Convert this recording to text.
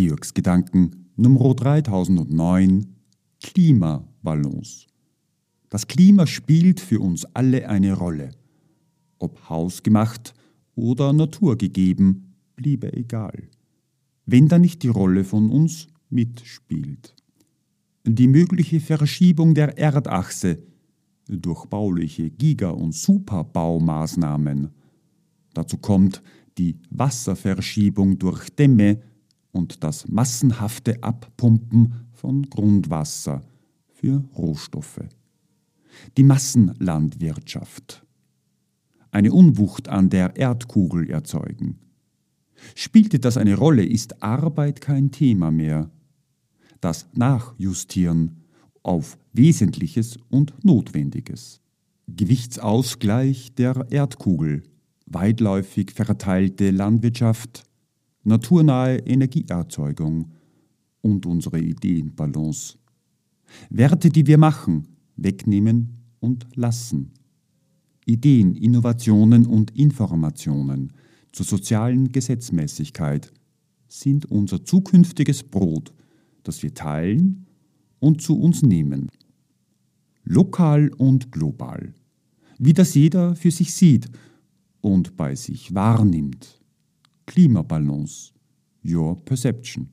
Georgs Gedanken Nummer 3009 Klimabalance. Das Klima spielt für uns alle eine Rolle. Ob hausgemacht oder naturgegeben, bliebe egal. Wenn da nicht die Rolle von uns mitspielt. Die mögliche Verschiebung der Erdachse durch bauliche Giga- und Superbaumaßnahmen. Dazu kommt die Wasserverschiebung durch Dämme und das massenhafte Abpumpen von Grundwasser für Rohstoffe. Die Massenlandwirtschaft. Eine Unwucht an der Erdkugel erzeugen. Spielte das eine Rolle, ist Arbeit kein Thema mehr. Das Nachjustieren auf Wesentliches und Notwendiges. Gewichtsausgleich der Erdkugel, weitläufig verteilte Landwirtschaft, naturnahe Energieerzeugung und unsere Ideenbalance. Werte, die wir machen, wegnehmen und lassen. Ideen, Innovationen und Informationen zur sozialen Gesetzmäßigkeit sind unser zukünftiges Brot, das wir teilen und zu uns nehmen. Lokal und global. Wie das jeder für sich sieht und bei sich wahrnimmt. Klimabalance. Your Perception.